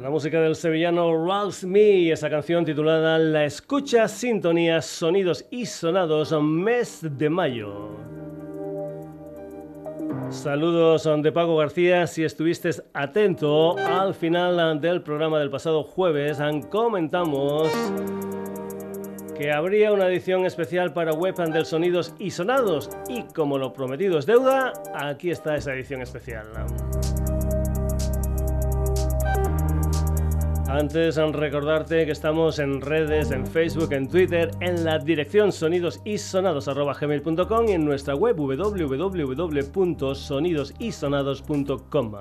La música del sevillano Ralph Me, esa canción titulada La escucha, sintonía, sonidos y sonados, mes de mayo. Saludos de Paco García. Si estuviste atento al final del programa del pasado jueves, comentamos que habría una edición especial para Web del Sonidos y Sonados. Y como lo prometido es deuda, aquí está esa edición especial. Antes, recordarte que estamos en redes, en Facebook, en Twitter, en la dirección sonidosisonados.gmail.com y en nuestra web www.sonidosisonados.com.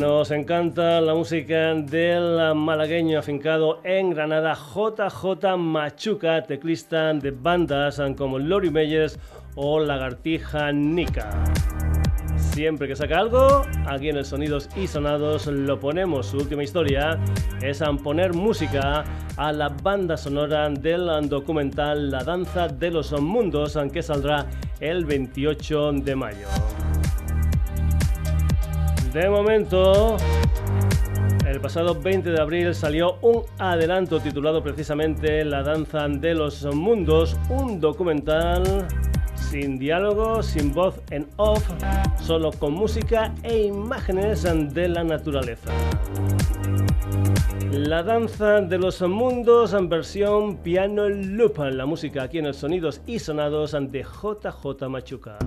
Nos encanta la música del malagueño afincado en Granada, JJ Machuca, teclista de bandas como Lori Meyers o Lagartija Nika. Siempre que saca algo, aquí en el Sonidos y Sonados lo ponemos. Su última historia es poner música a la banda sonora del documental La Danza de los Mundos, que saldrá el 28 de mayo. De momento, el pasado 20 de abril salió un adelanto titulado precisamente La Danza de los Mundos, un documental sin diálogo, sin voz en off, solo con música e imágenes de la naturaleza. La danza de los mundos en versión piano loop, la música aquí en el Sonidos y Sonados de JJ Machuca.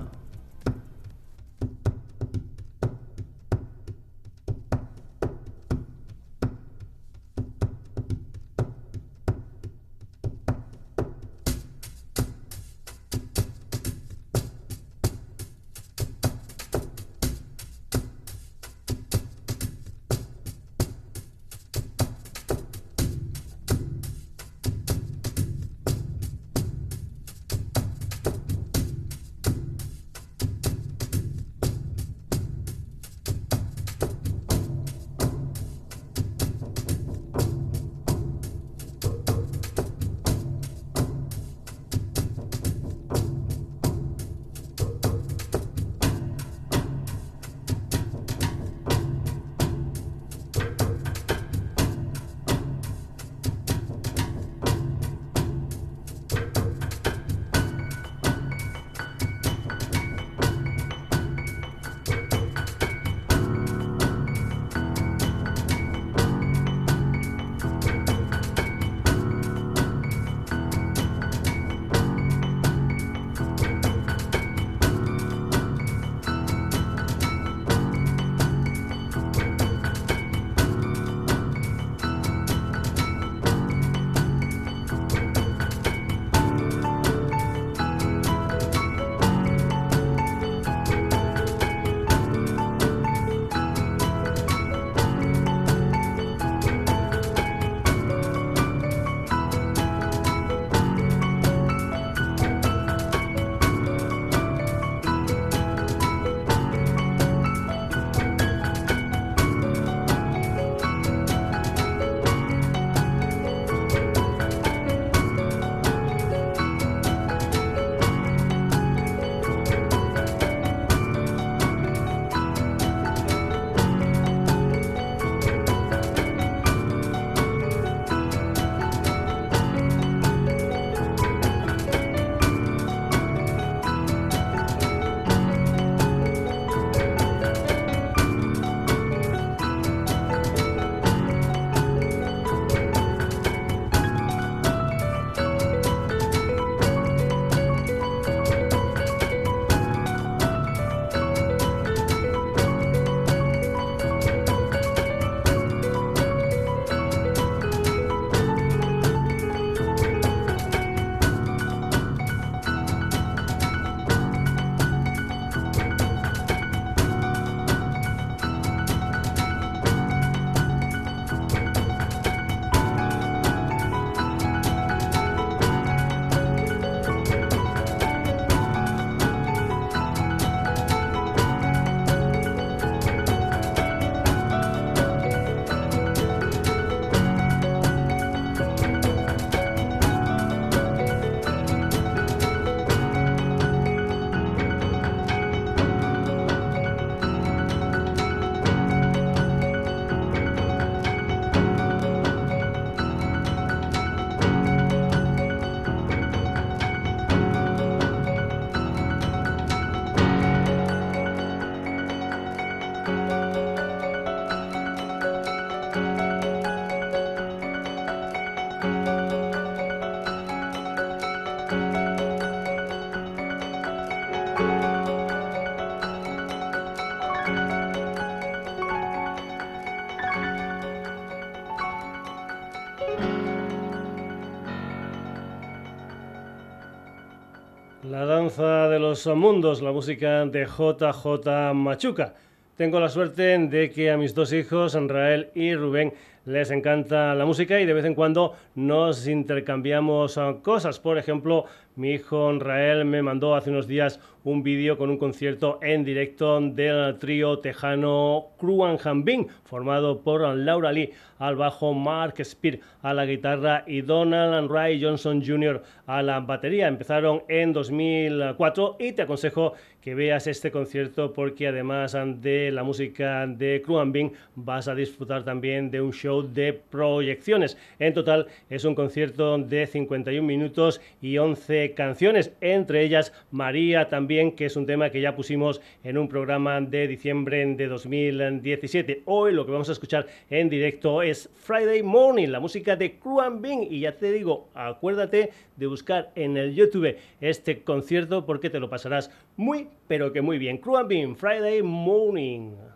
La danza de los mundos, la música de JJ Machuca. Tengo la suerte de que a mis dos hijos, Rael y Rubén, les encanta la música y de vez en cuando nos intercambiamos ah, cosas. Por ejemplo, mi hijo Rael me mandó hace unos días un vídeo con un concierto en directo del trío tejano Kruan Hanbin, formado por Laura Lee al bajo, Mark Spear a la guitarra y Donald Ray Johnson Jr. a la batería. Empezaron en 2004 y te aconsejo que veas este concierto porque además de la música de Kruan Bin vas a disfrutar también de un show de proyecciones. En total es un concierto de 51 minutos y 11 canciones, entre ellas María también, que es un tema que ya pusimos en un programa de diciembre de 2017. Hoy lo que vamos a escuchar en directo es Friday Morning, la música de Kruan Bin. Y ya te digo, acuérdate de buscar en el YouTube este concierto porque te lo pasarás muy, pero que muy bien. Kruan Bin, Friday Morning.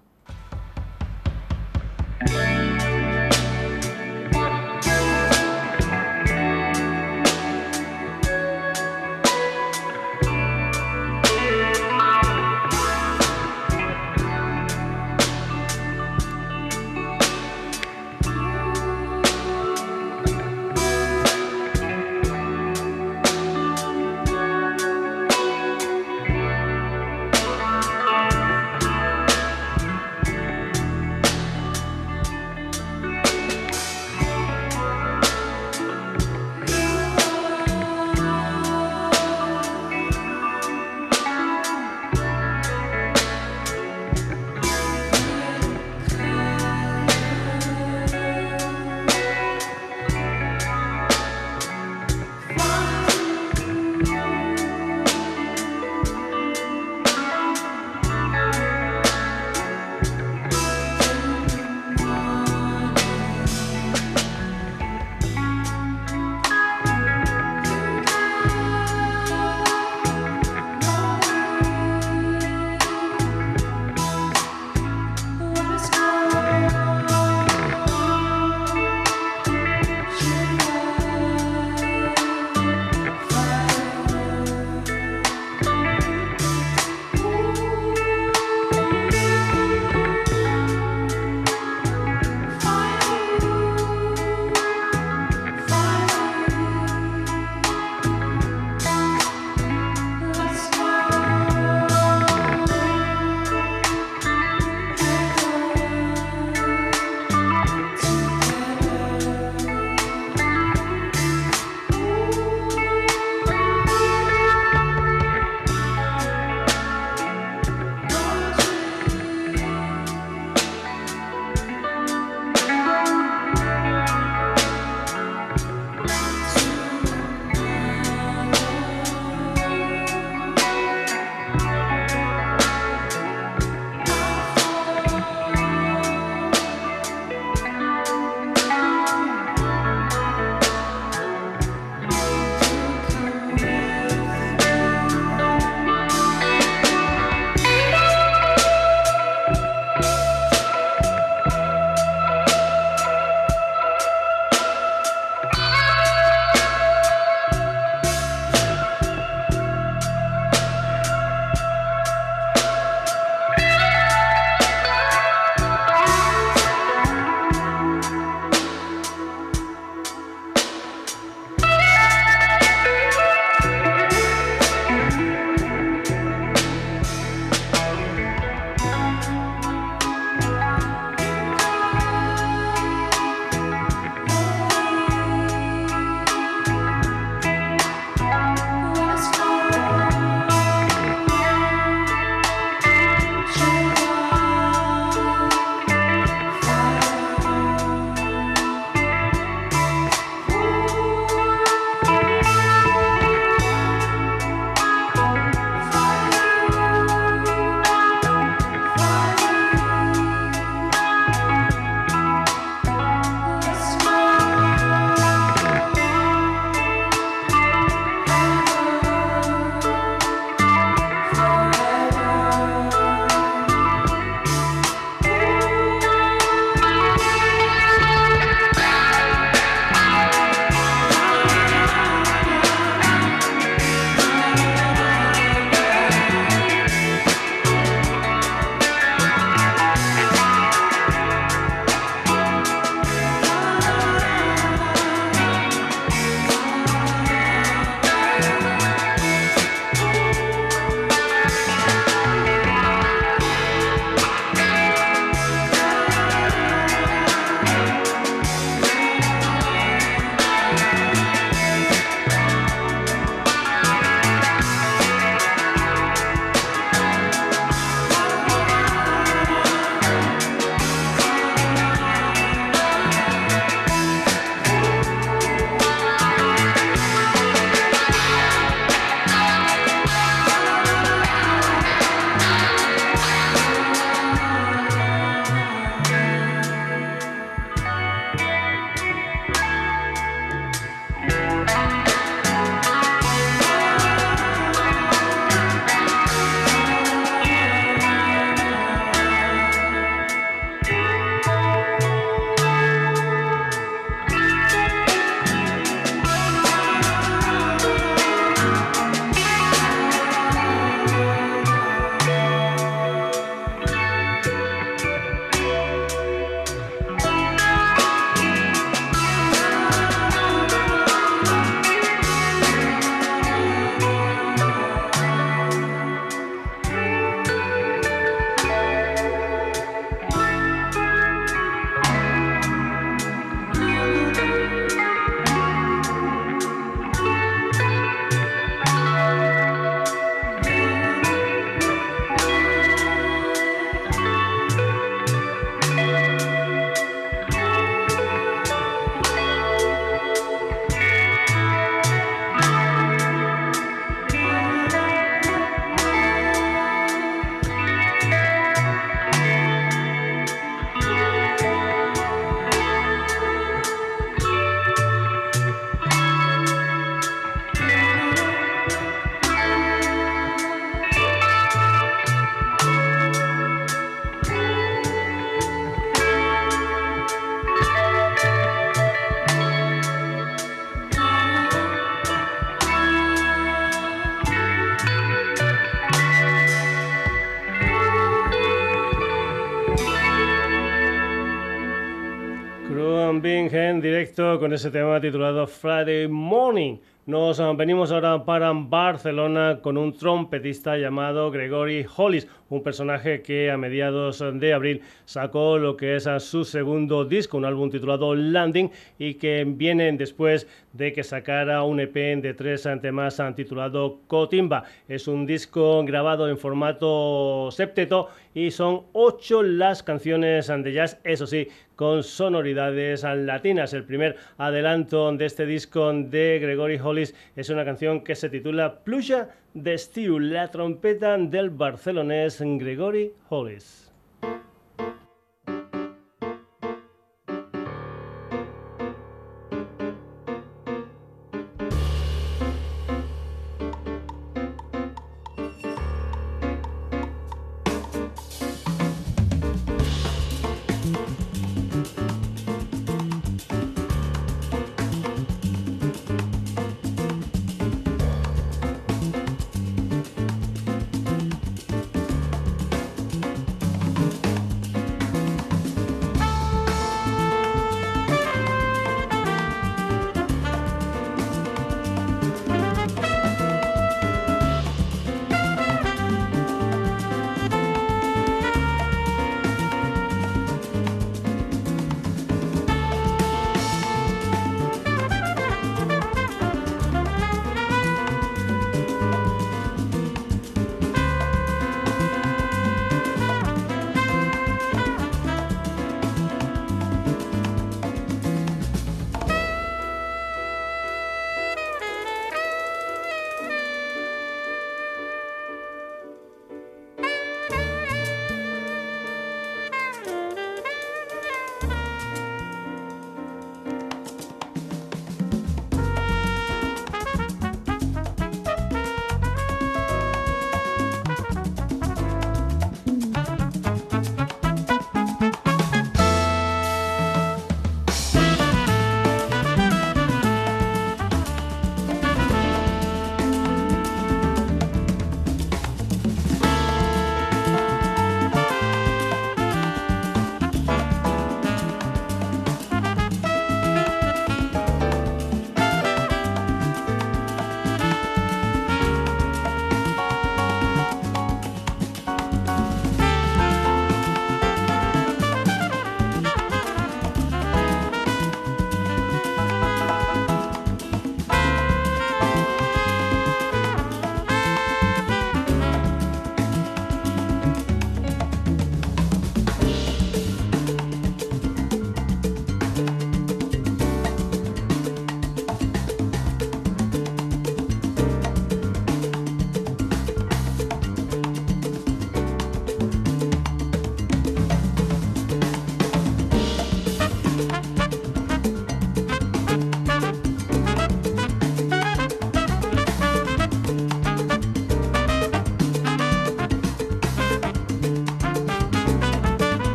Con ese tema titulado Friday Morning. Nos venimos ahora para Barcelona con un trompetista llamado Gregory Hollis, un personaje que a mediados de abril sacó lo que es su segundo disco, un álbum titulado Landing, y que viene después de que sacara un EP de tres temas titulado Cotimba. Es un disco grabado en formato septeto y son ocho las canciones de jazz, eso sí, con sonoridades latinas. El primer adelanto de este disco de Gregory Hollis es una canción que se titula Pluja de Stew, la trompeta del barcelonés Gregory Hollis.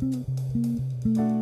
Música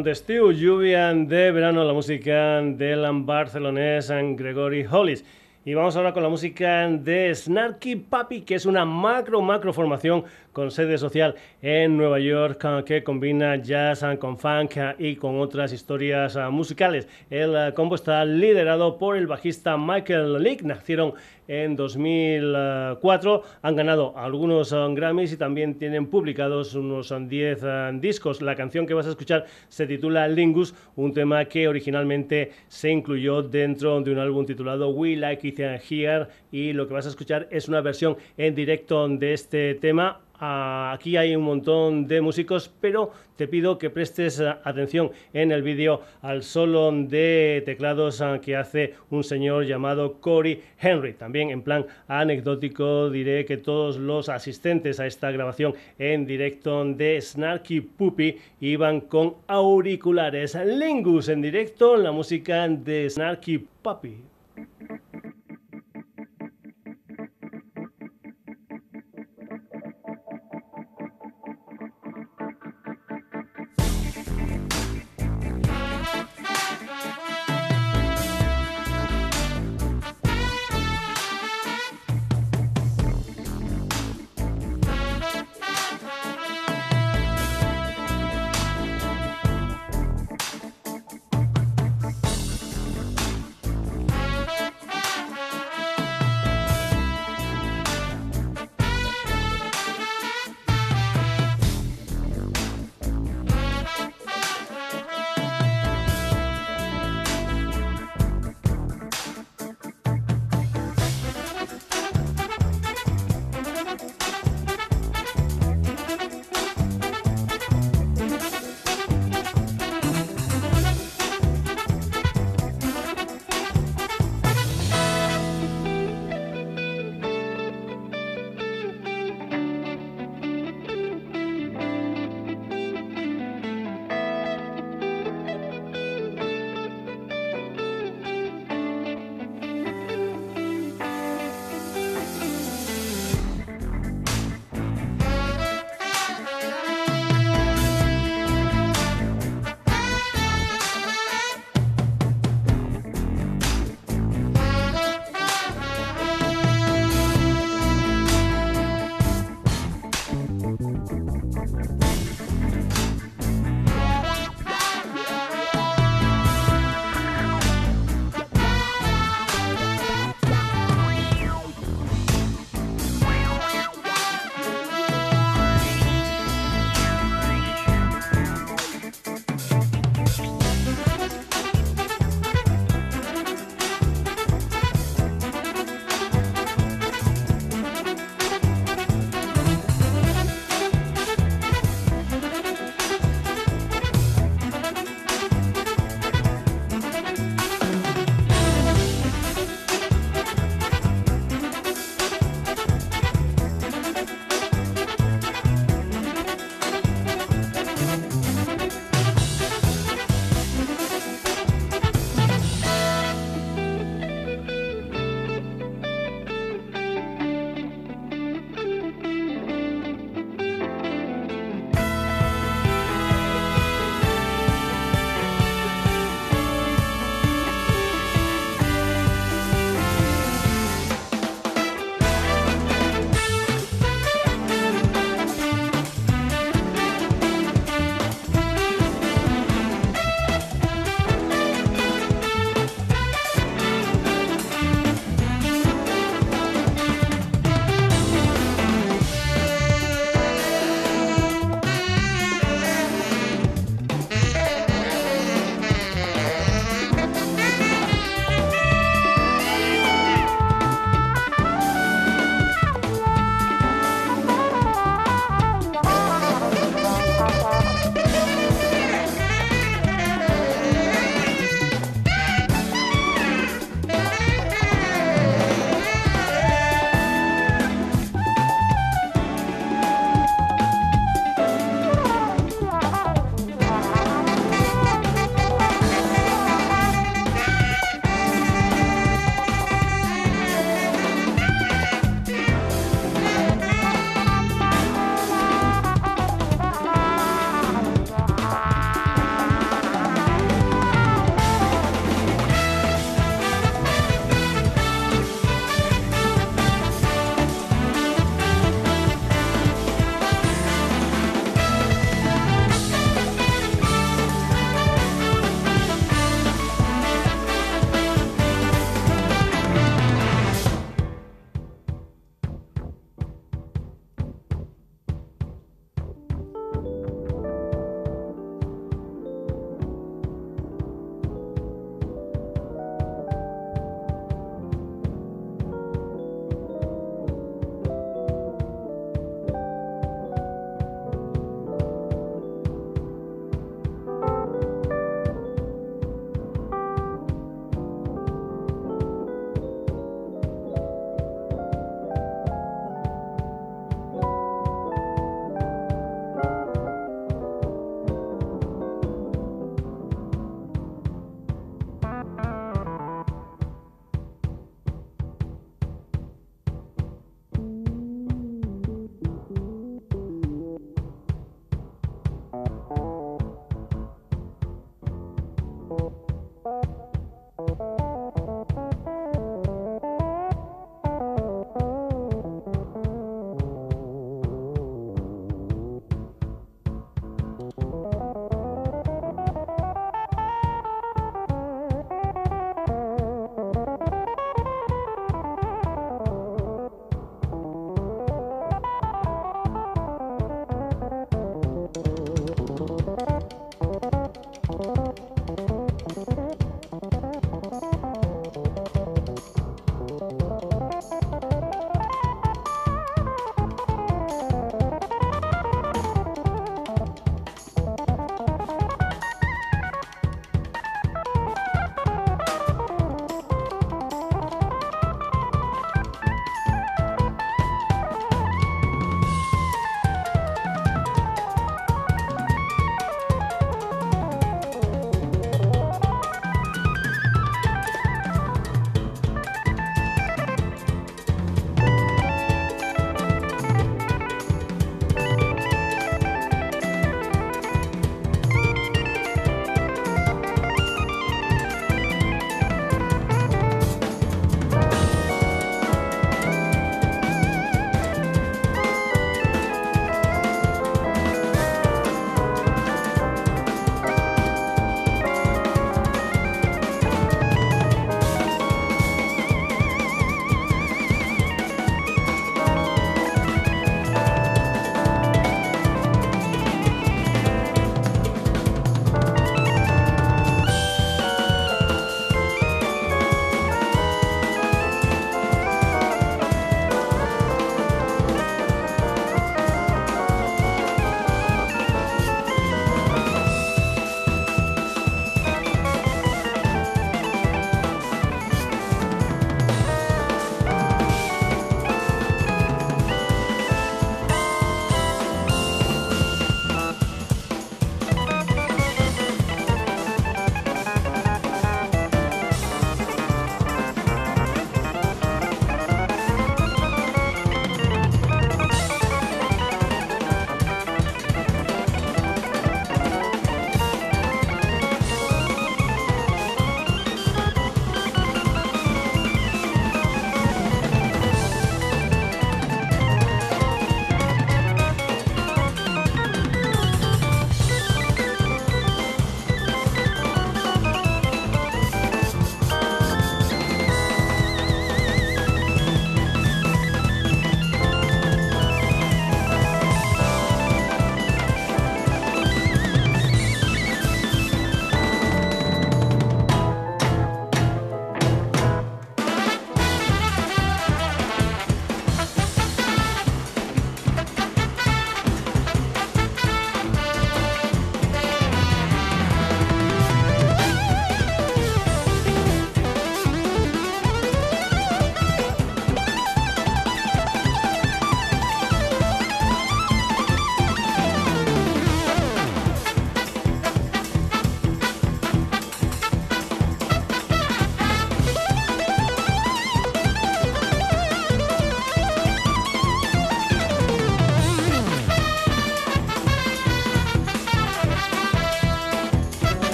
d'estiu, lluvia de verano, la música del barcelonés Gregory Hollis. Y vamos ahora con la música de Snarky Puppy, que es una macro, macro formación con sede social en Nueva York que combina jazz con funk y con otras historias musicales. El combo está liderado por el bajista Michael Leake. Nacieron en 2004. Han ganado algunos Grammys y también tienen publicados unos 10 um, um, discos. La canción que vas a escuchar se titula Lingus, un tema que originalmente se incluyó dentro de un álbum titulado We Like It Here y lo que vas a escuchar es una versión en directo de este tema aquí hay un montón de músicos, pero te pido que prestes eh, atención en el vídeo al solo de teclados eh, que hace un señor llamado Corey Henry. También en plan anecdótico diré que todos los asistentes a esta grabación en directo de Snarky Puppy iban con auriculares. Lingus en directo, la música de Snarky Puppy.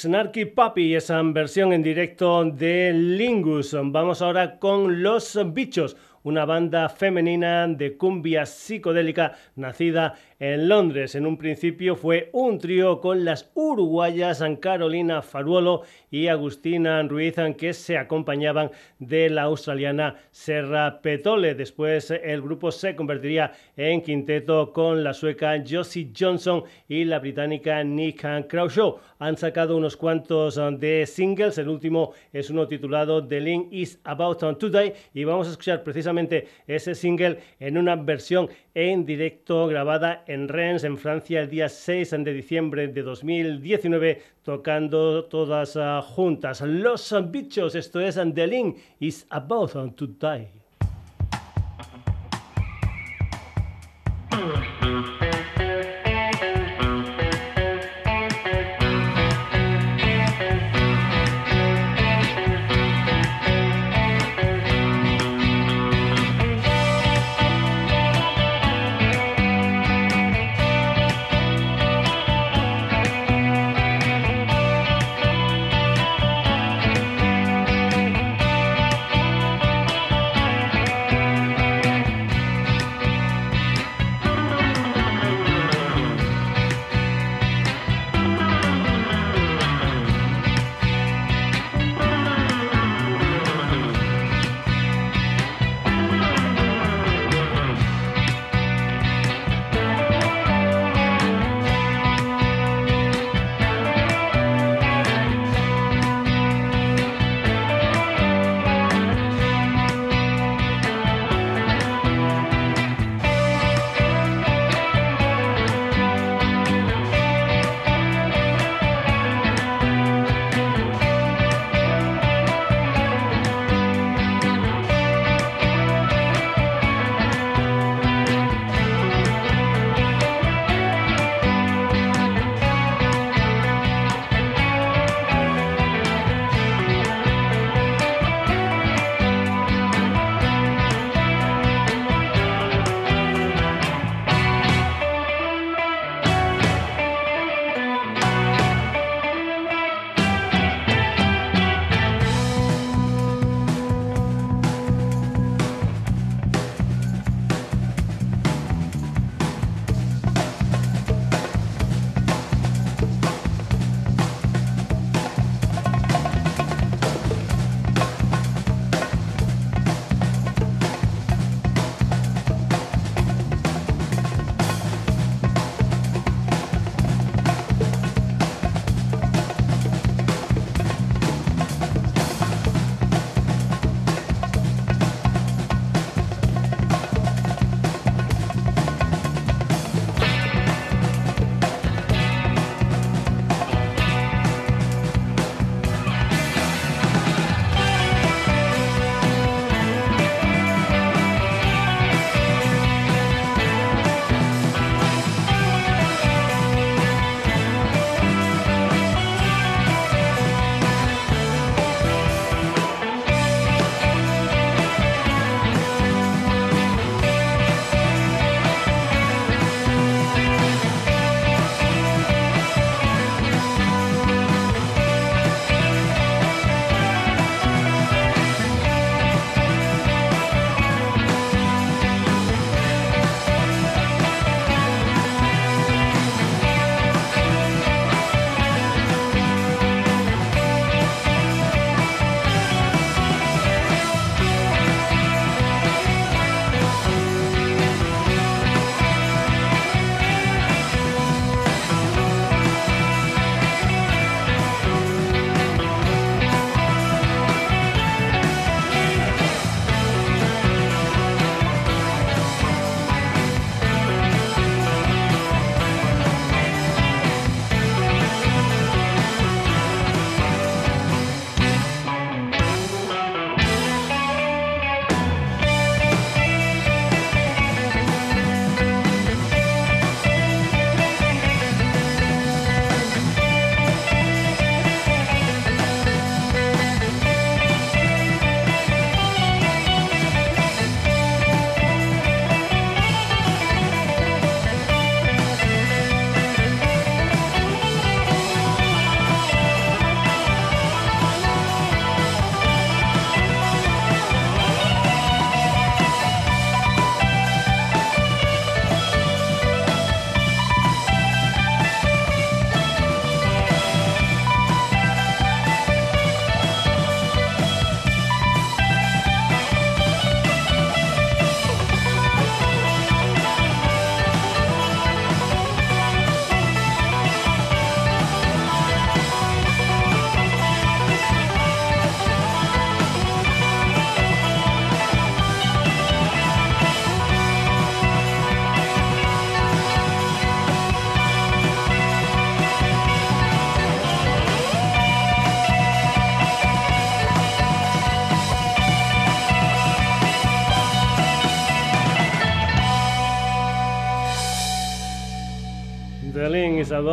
Snarky Puppy, esa versión en directo de Lingus. Vamos ahora con Los Bichos, una banda femenina de cumbia psicodélica nacida en Londres. En un principio fue un trío con las uruguayas Carolina Faruolo y Agustina Ruiz, que se acompañaban de la australiana Serra Petole. Después el grupo se convertiría en quinteto con la sueca Josie Johnson y la británica Nick Crawshaw. Han sacado unos cuantos de singles. El último es uno titulado The Link is About Today y vamos a escuchar precisamente ese single en una versión en directo grabada en Rennes, en Francia, el día 6 de diciembre de 2019, tocando todas ah, juntas. Los bichos, esto es The Link is About to Die.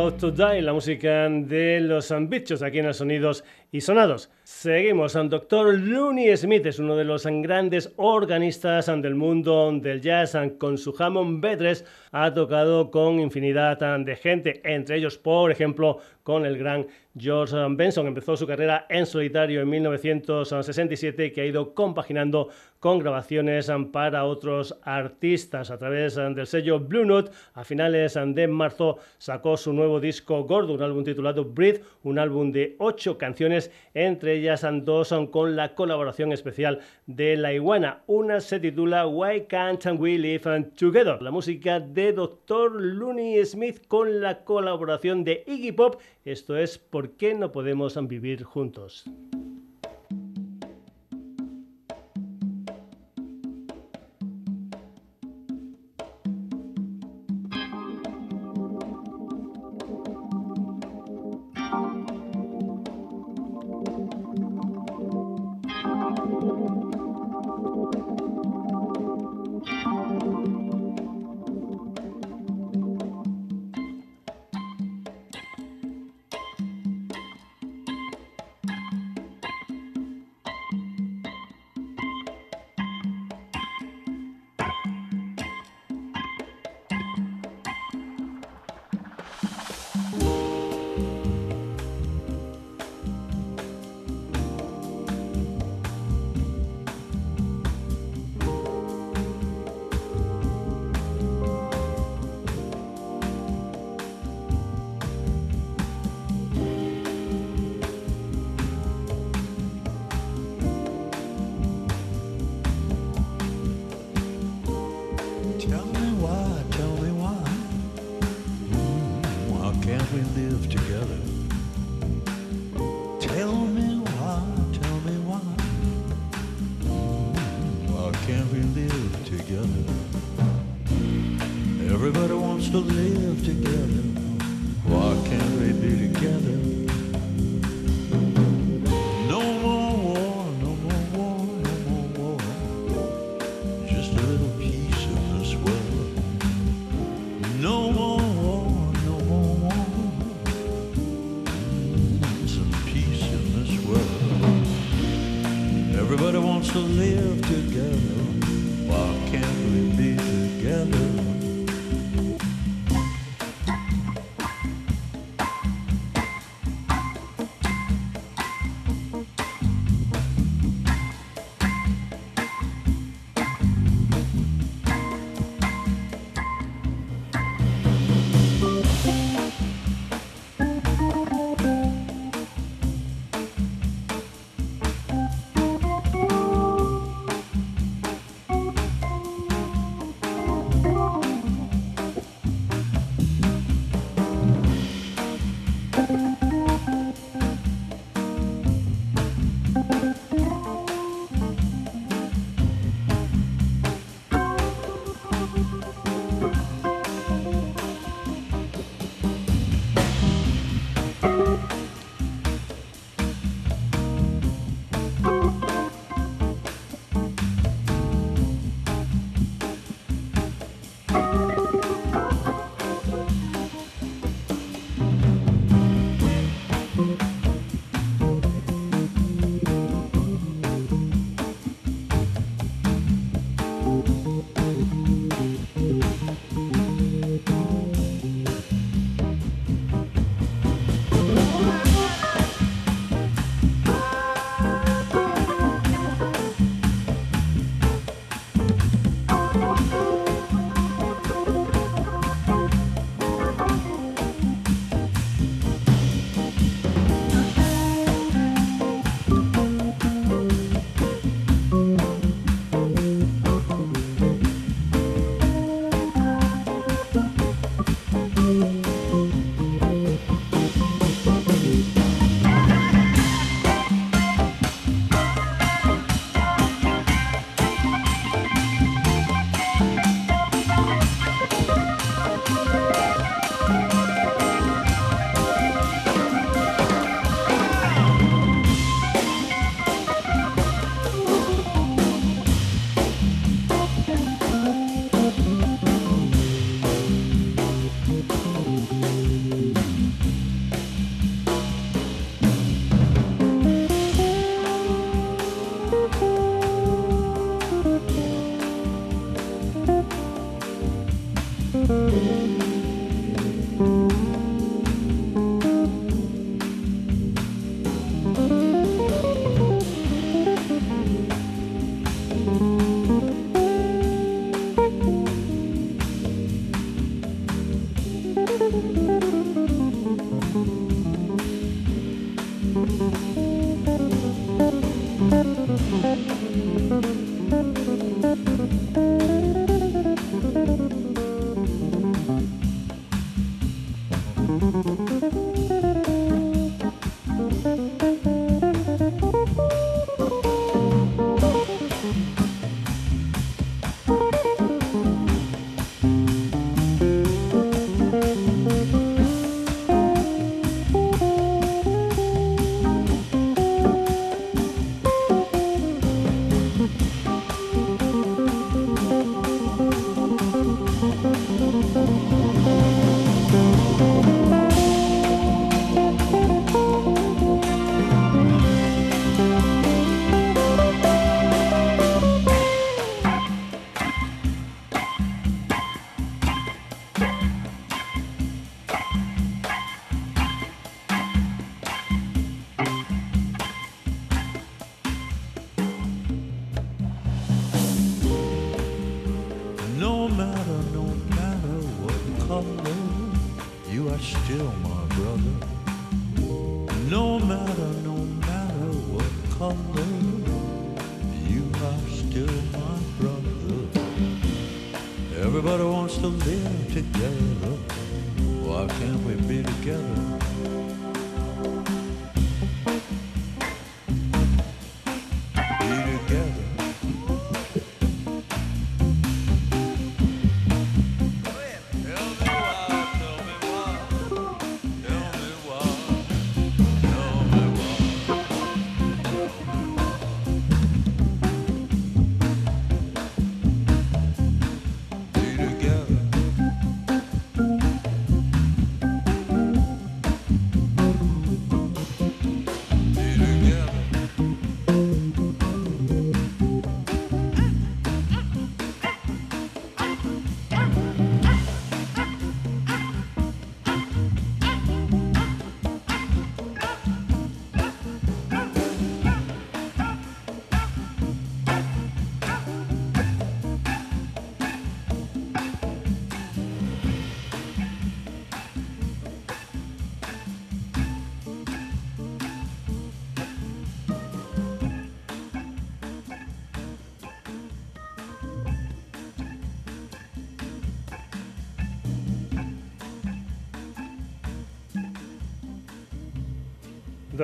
La música de los bichos aquí en los sonidos y sonados. Seguimos. El doctor Looney Smith es uno de los grandes organistas del mundo del jazz. Con su Hammond B3 ha tocado con infinidad de gente, entre ellos, por ejemplo, con el gran George Benson. Empezó su carrera en solitario en 1967 que ha ido compaginando con grabaciones para otros artistas. A través del sello Blue Note, a finales de marzo sacó su nuevo disco gordo, un álbum titulado Breathe, un álbum de ocho canciones, entre ellas dos con la colaboración especial de La Iguana. Una se titula Why Can't We Live Together? La música de Dr. Looney Smith con la colaboración de Iggy Pop. Esto es ¿Por qué no podemos vivir juntos?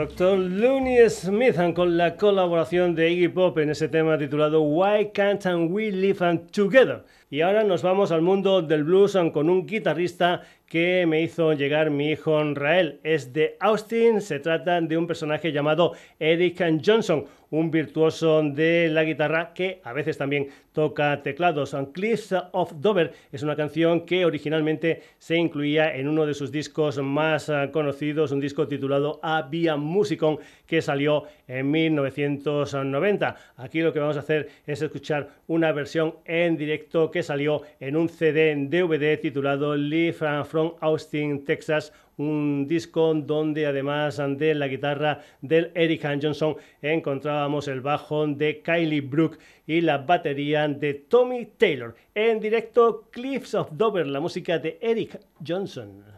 Doctor Looney Smith con la colaboración de Iggy Pop en ese tema titulado Why Can't We Live Together? Y ahora nos vamos al mundo del blues con un guitarrista que me hizo llegar mi hijo Rael. Es de Austin, se trata de un personaje llamado Eric Johnson, un virtuoso de la guitarra que a veces también toca teclados. Cliffs of Dover es una canción que originalmente se incluía en uno de sus discos más ah, conocidos, un disco titulado A Via Musicon que salió en 1990. Aquí lo que vamos a hacer es escuchar una versión en directo que salió en un CD DVD titulado Live from Austin, Texas un disco donde además de la guitarra del Eric Johnson encontrábamos el bajo de Kylie Brook y la batería de Tommy Taylor. En directo Cliffs of Dover, la música de Eric Johnson.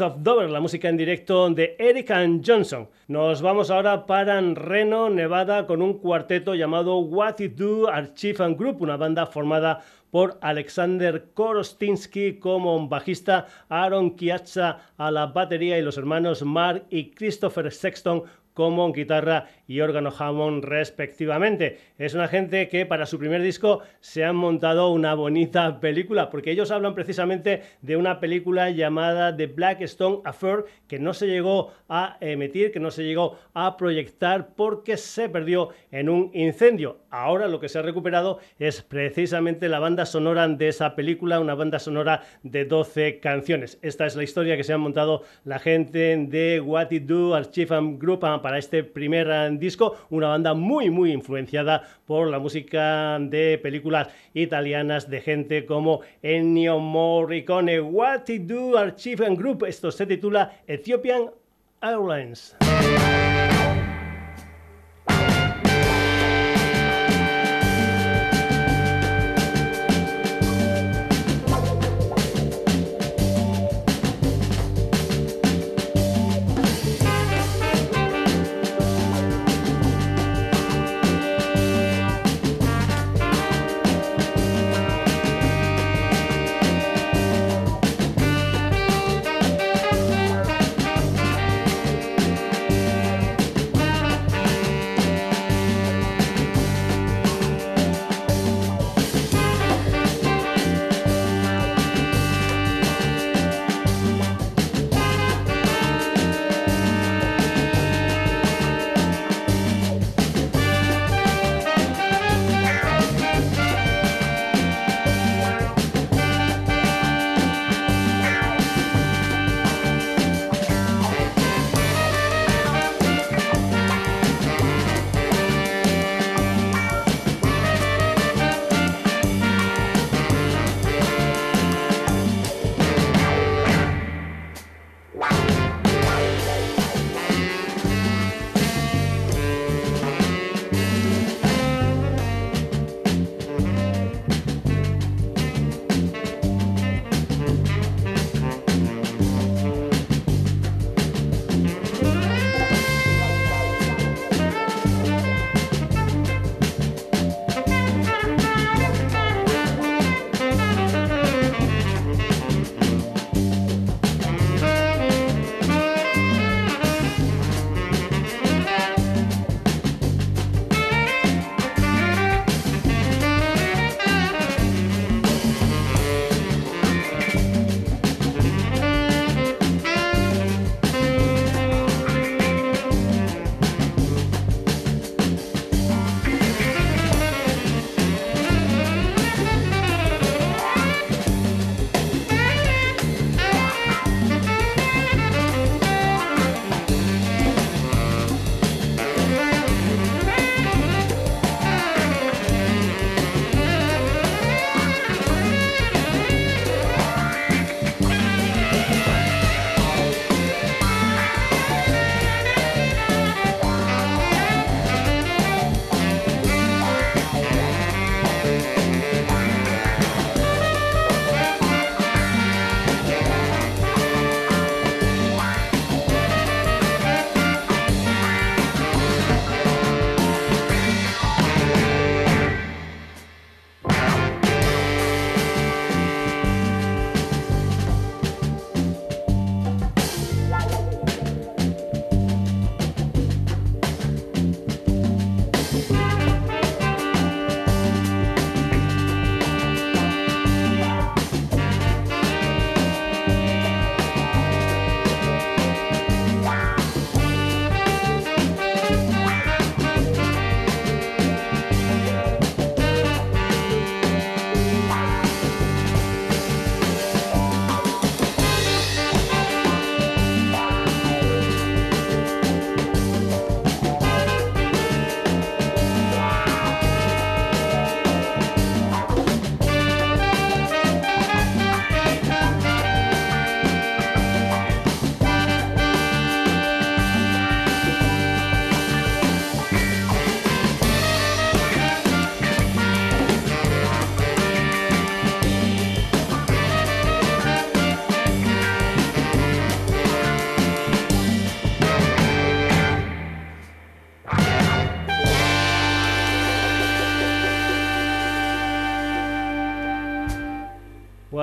Of Dover, la música en directo de Eric and Johnson. Nos vamos ahora para Reno, Nevada, con un cuarteto llamado What It Do Archive and Group, una banda formada por Alexander Korostinsky como bajista, Aaron Kiatza a la batería y los hermanos Mark y Christopher Sexton como guitarra y órgano Hammond respectivamente. Es una gente que para su primer disco se han montado una bonita película, porque ellos hablan precisamente de una película llamada The Black Stone Affair que no se llegó a emitir, que no se llegó a proyectar porque se perdió en un incendio. Ahora lo que se ha recuperado es precisamente la banda sonora de esa película, una banda sonora de 12 canciones. Esta es la historia que se han montado la gente de What It Do Archive Group para este primer disco, una banda muy muy influenciada por la música de películas italianas de gente como Ennio Morricone. What to Do Archive Group, esto se titula Ethiopian Airlines.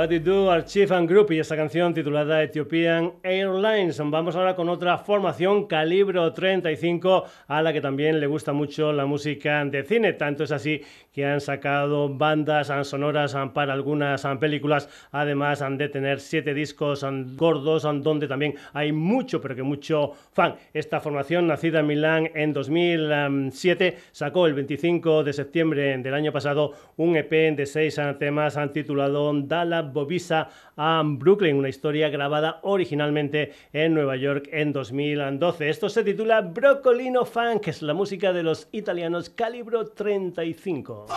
What Do Archive and Group y esta canción titulada Ethiopian Airlines. Vamos ahora con otra formación, Calibro 35, a la que también le gusta mucho la música de cine. Tanto es así que han sacado bandas sonoras para algunas películas, además de tener siete discos gordos, donde también hay mucho, pero que mucho fan. Esta formación, nacida en Milán en 2007, sacó el 25 de septiembre del año pasado un EP de seis temas titulado Dala Bobisa a Brooklyn, una historia grabada originalmente en Nueva York en 2012. Esto se titula Brocolino Funk, es la música de los italianos Calibro 35.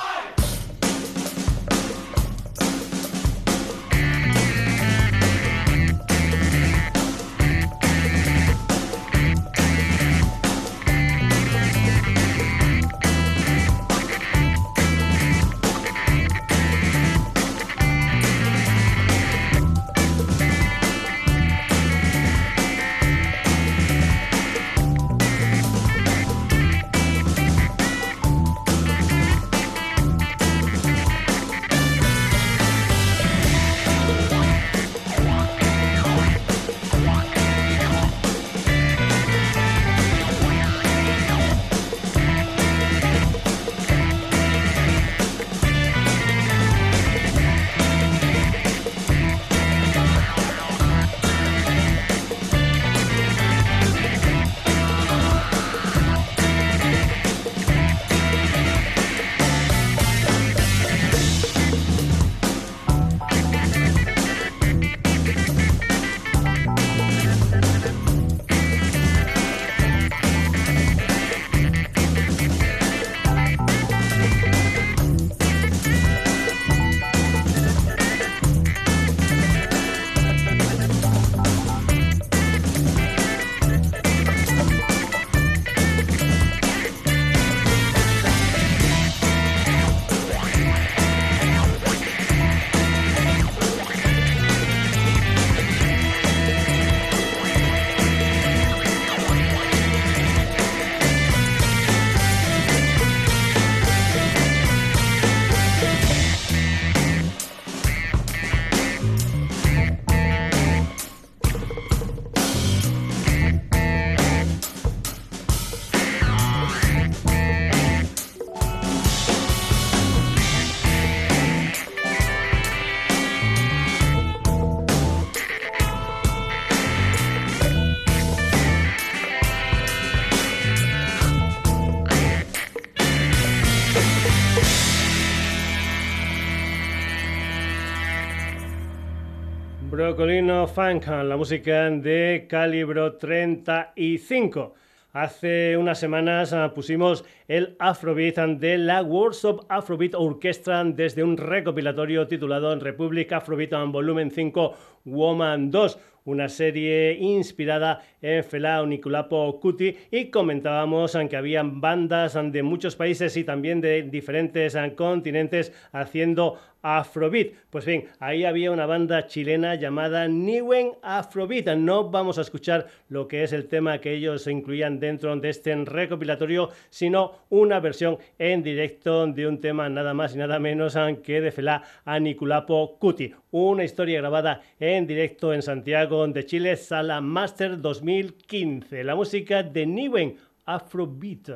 Colino Funk, la música de Calibro 35. Hace unas semanas ah, pusimos el Afrobeat de la Workshop Afrobeat Orchestra desde un recopilatorio titulado Republic Afrobeat Volumen 5 Woman 2 una serie inspirada en Fela Uniculapo Kuti y comentábamos que habían bandas de muchos países y también de diferentes continentes haciendo Afrobeat. Pues bien, ahí había una banda chilena llamada Niwen Afrobeat. No vamos a escuchar lo que es el tema que ellos incluían dentro de este recopilatorio, sino una versión en directo de un tema nada más y nada menos que de Fela Aniculapo Cuti. Una historia grabada en directo en Santiago de Chile, Sala Master 2015. La música de Niwen Afrobeat.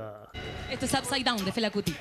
Esto es Upside Down de Fela Cuti.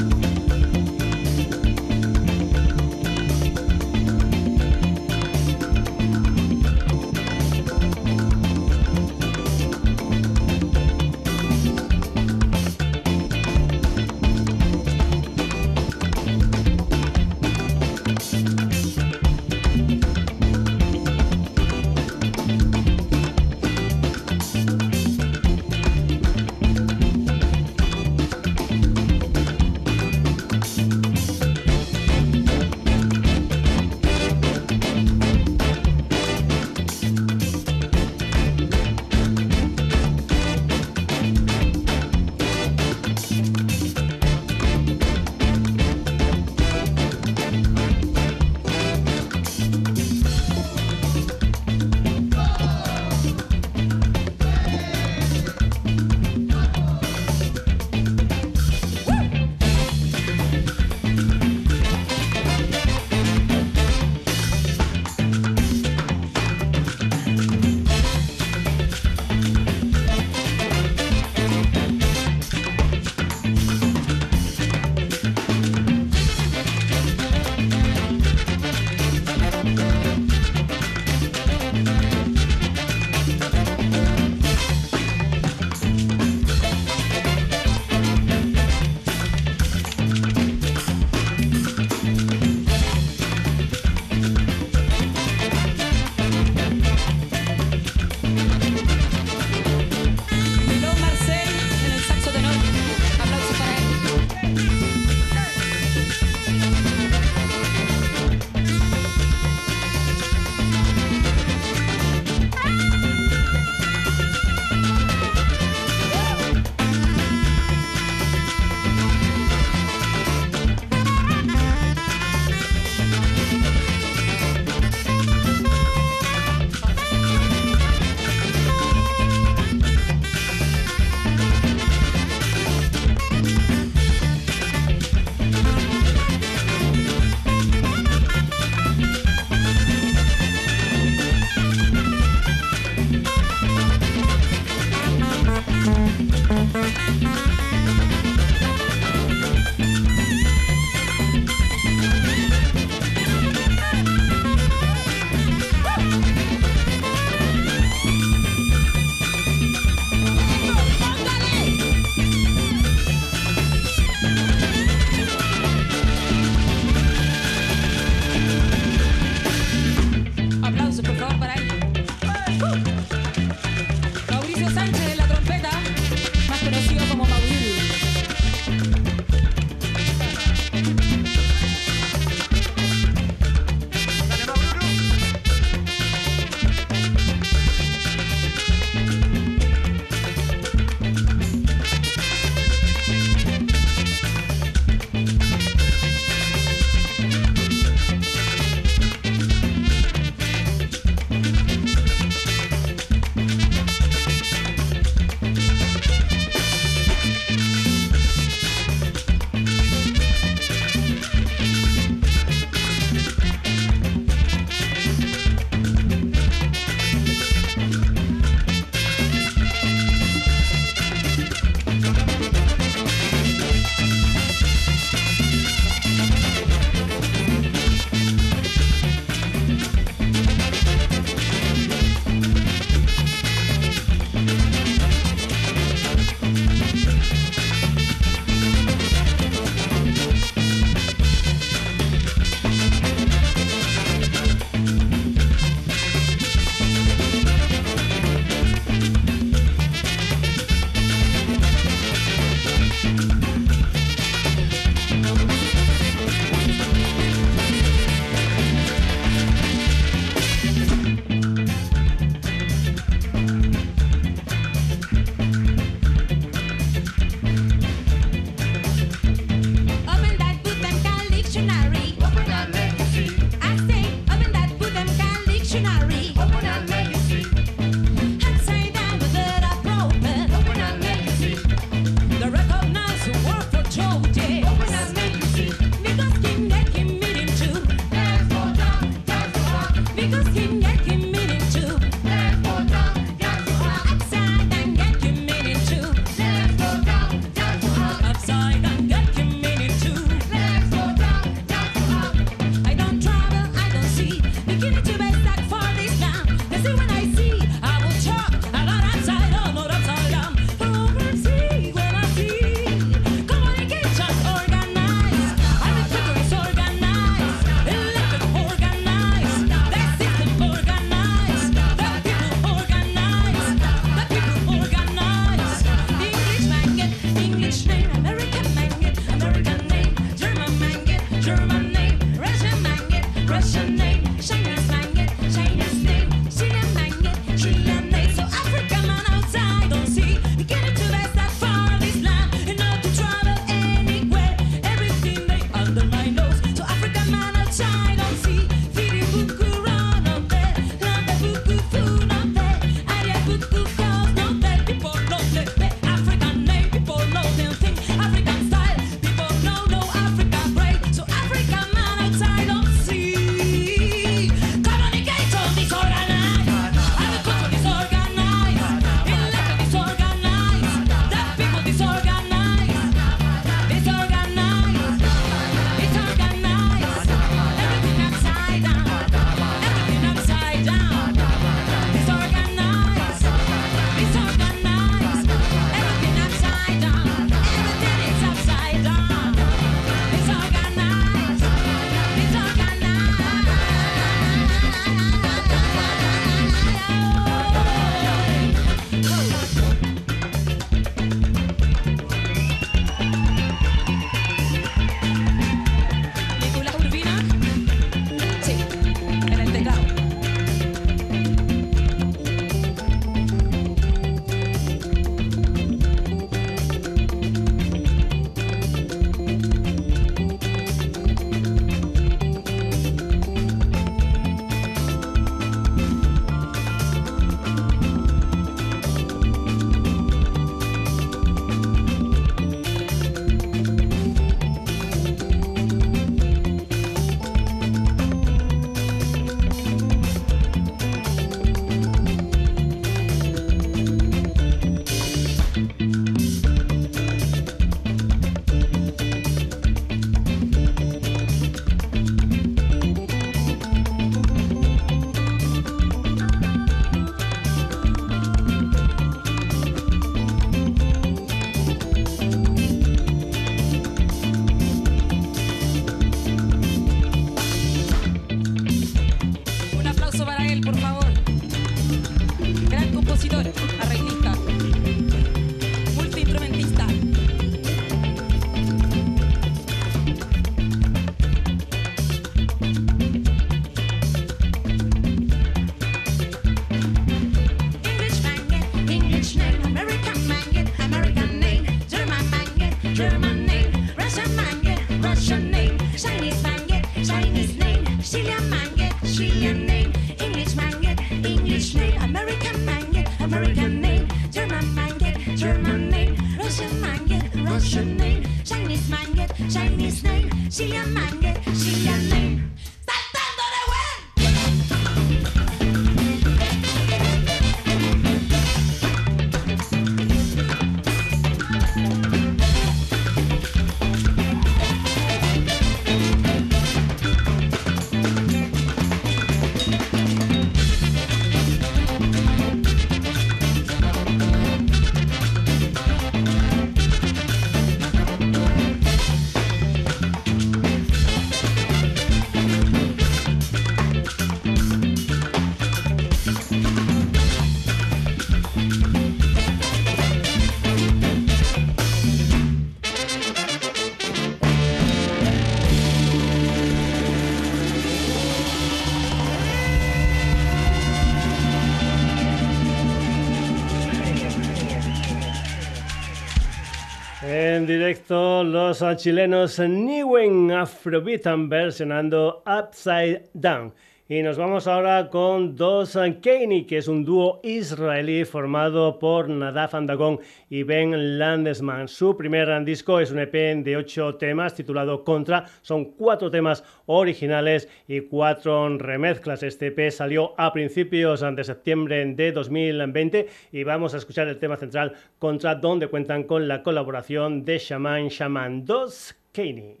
Los chilenos Niwen Afrobeat versionando Upside Down. Y nos vamos ahora con Dos Keini, que es un dúo israelí formado por Nadav Andagon y Ben Landesman. Su primer disco es un EP de ocho temas titulado Contra. Son cuatro temas originales y cuatro remezclas. Este EP salió a principios de septiembre de 2020 y vamos a escuchar el tema central Contra, donde cuentan con la colaboración de Shaman Shaman Dos Keini.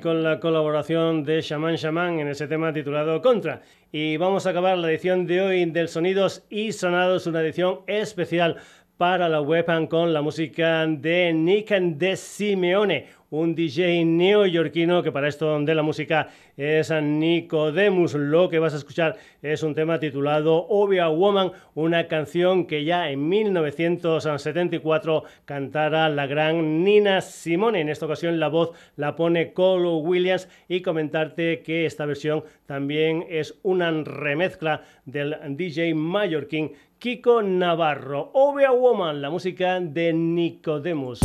Con la colaboración de Shaman Shaman en ese tema titulado Contra. Y vamos a acabar la edición de hoy del Sonidos y Sonados, una edición especial para la web con la música de Nick de Simeone, un DJ neoyorquino que para esto de la música es Nicodemus. Lo que vas a escuchar es un tema titulado Obvia Woman, una canción que ya en 1974 cantara la gran Nina Simone. En esta ocasión la voz la pone Cole Williams y comentarte que esta versión también es una remezcla del DJ mallorquín Kiko Navarro. Obvia Woman, la música de Nicodemus.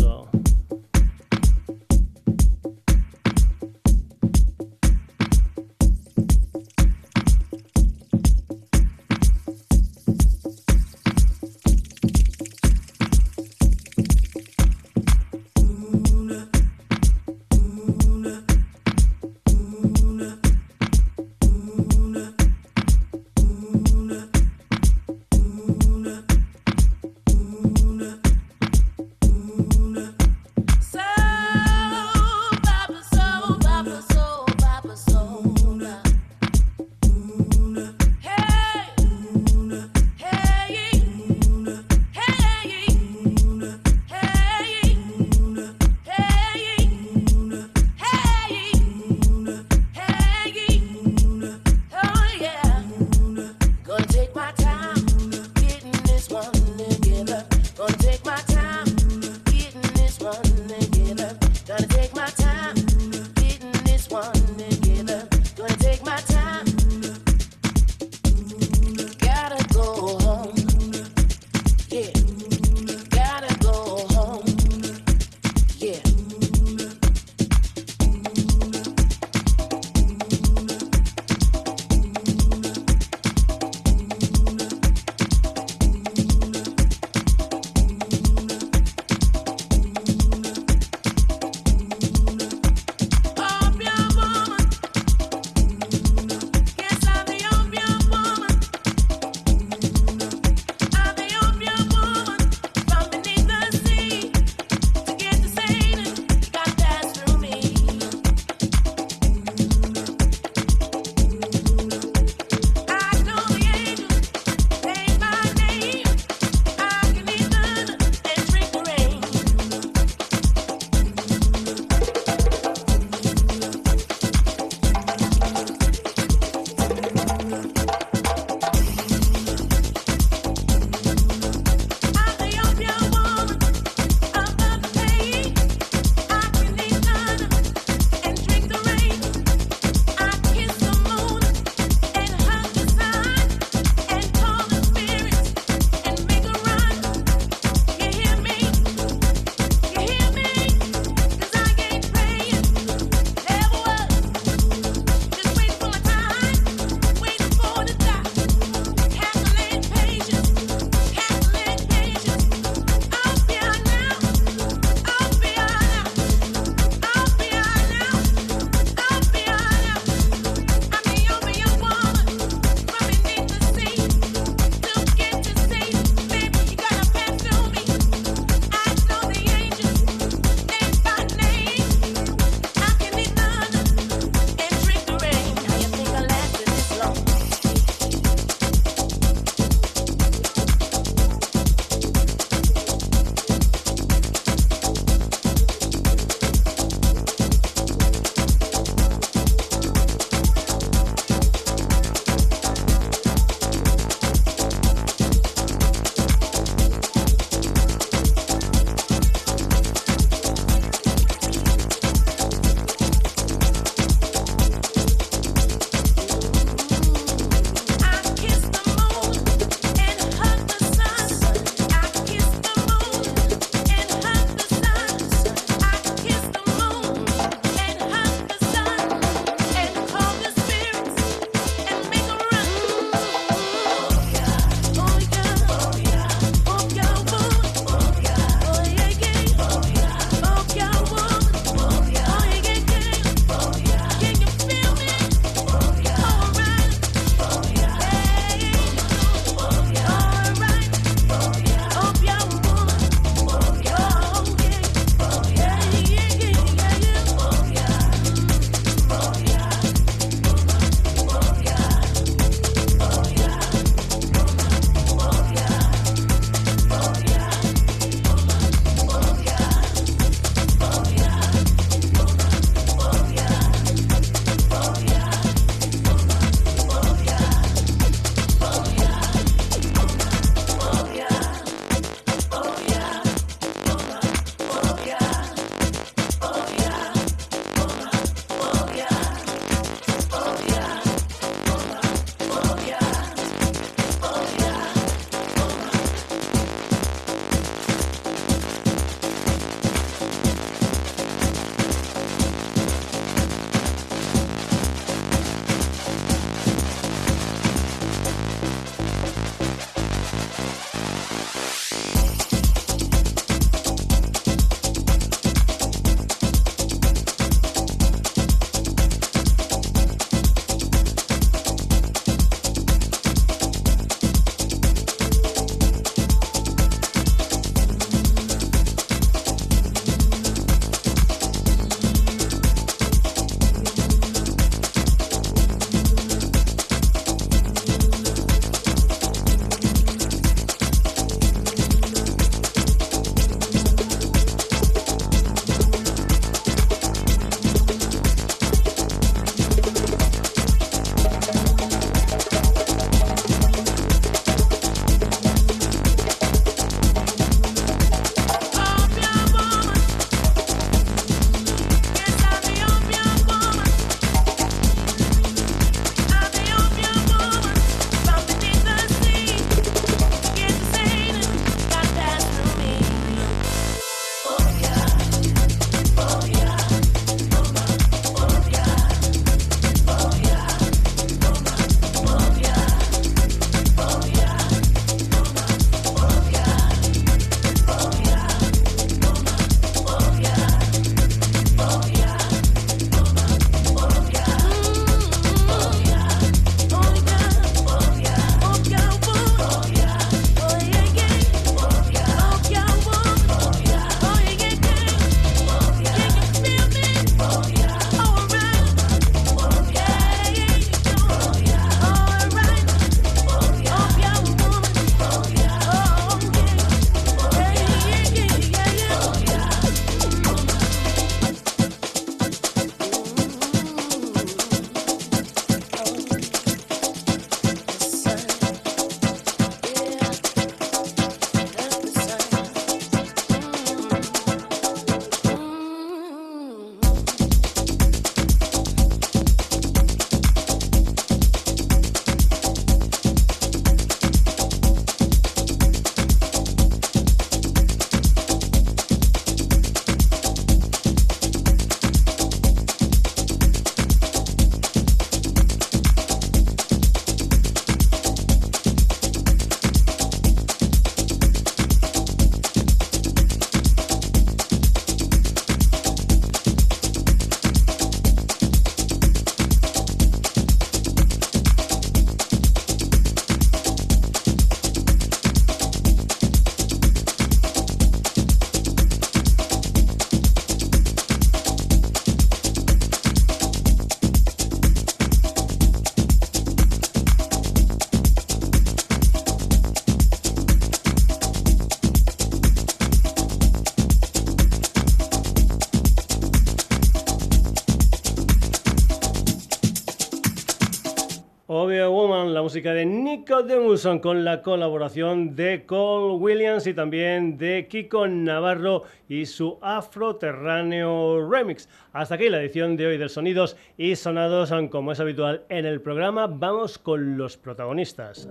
Música de Nico Demuson con la colaboración de Cole Williams y también de Kiko Navarro y su Afroterráneo Remix. Hasta aquí la edición de hoy de Sonidos y Sonados, como es habitual en el programa, vamos con los protagonistas.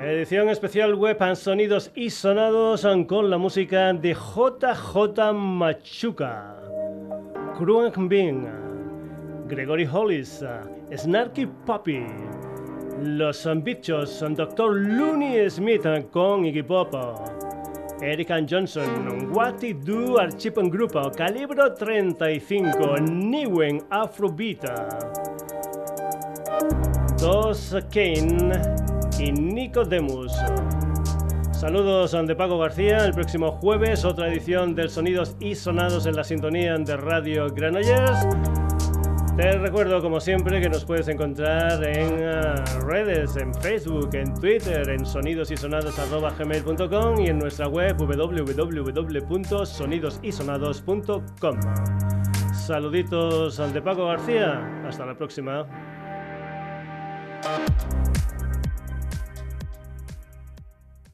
Edición especial web Sonidos y Sonados con la música de JJ Machuca, Kruang Bing. Gregory Hollis, Snarky Puppy, Los Bichos, Dr. Looney Smith con Iggy Pop, Eric Johnson, What Do Archipel Group, Calibro 35, Niwen Afrobeat, Dos Kane y Nico Demus. Saludos de Paco García. El próximo jueves, otra edición del Sonidos y Sonados en la sintonía de Radio Granollers. Te recuerdo, como siempre, que nos puedes encontrar en ah, redes, en Facebook, en Twitter, en sonidosisonados.gmail.com y en nuestra web www.sonidosisonados.com. Saluditos al de Paco García. Hasta la próxima.